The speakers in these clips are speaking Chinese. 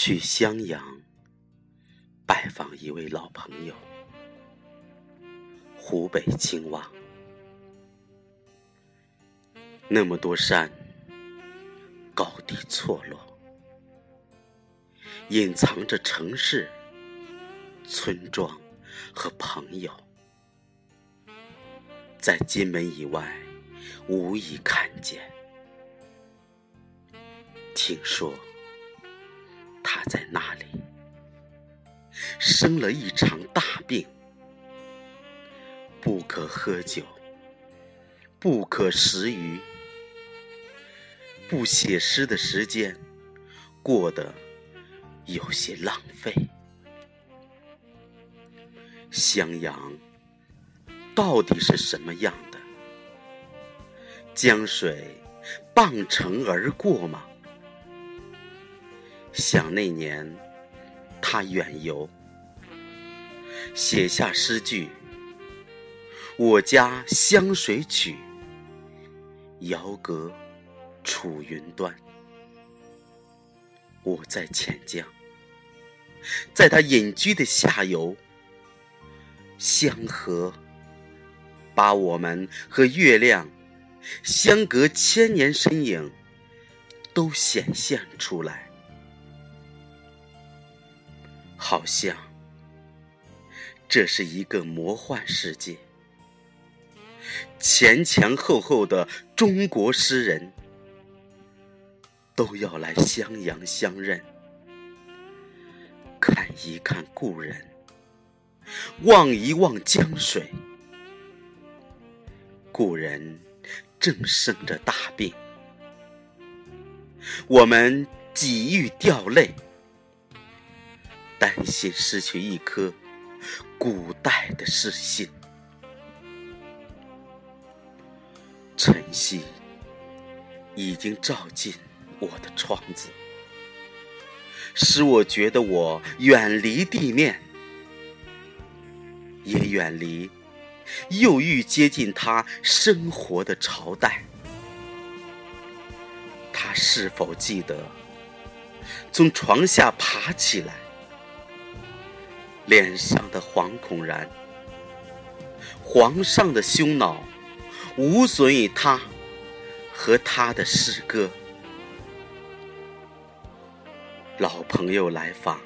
去襄阳拜访一位老朋友，湖北青蛙。那么多山，高低错落，隐藏着城市、村庄和朋友，在金门以外无以看见。听说在那里生了一场大病，不可喝酒，不可食鱼。不写诗的时间过得有些浪费。襄阳到底是什么样的？江水傍城而过吗？想那年他远游，写下诗句：“我家湘水曲，遥隔。”楚云端，我在潜江，在他隐居的下游，湘河把我们和月亮相隔千年身影都显现出来，好像这是一个魔幻世界，前前后后的中国诗人。都要来襄阳相认，看一看故人，望一望江水。故人正生着大病，我们几欲掉泪，担心失去一颗古代的诗心。晨曦已经照进。我的窗子，使我觉得我远离地面，也远离又欲接近他生活的朝代。他是否记得从床下爬起来，脸上的惶恐然，皇上的胸脑无损于他和他的诗歌。老朋友来访，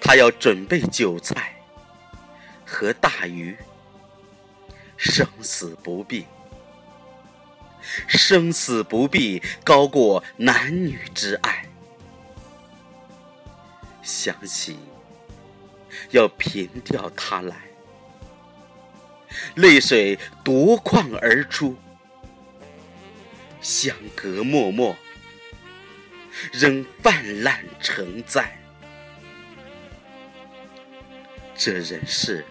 他要准备酒菜和大鱼，生死不避，生死不避高过男女之爱。想起要凭吊他来，泪水夺眶而出，相隔脉脉。仍泛滥成灾，这人世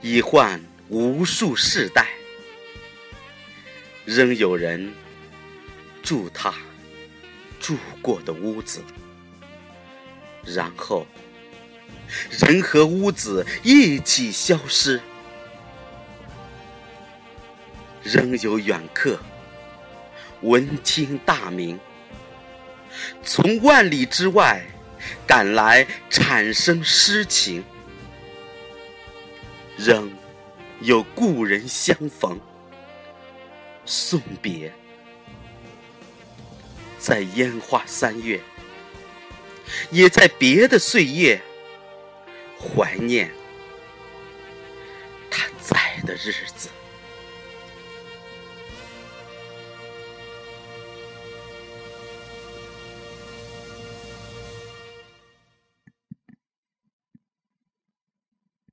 已换无数世代，仍有人住他住过的屋子，然后人和屋子一起消失，仍有远客闻听大名。从万里之外赶来，产生诗情，仍有故人相逢送别，在烟花三月，也在别的岁月怀念他在的日子。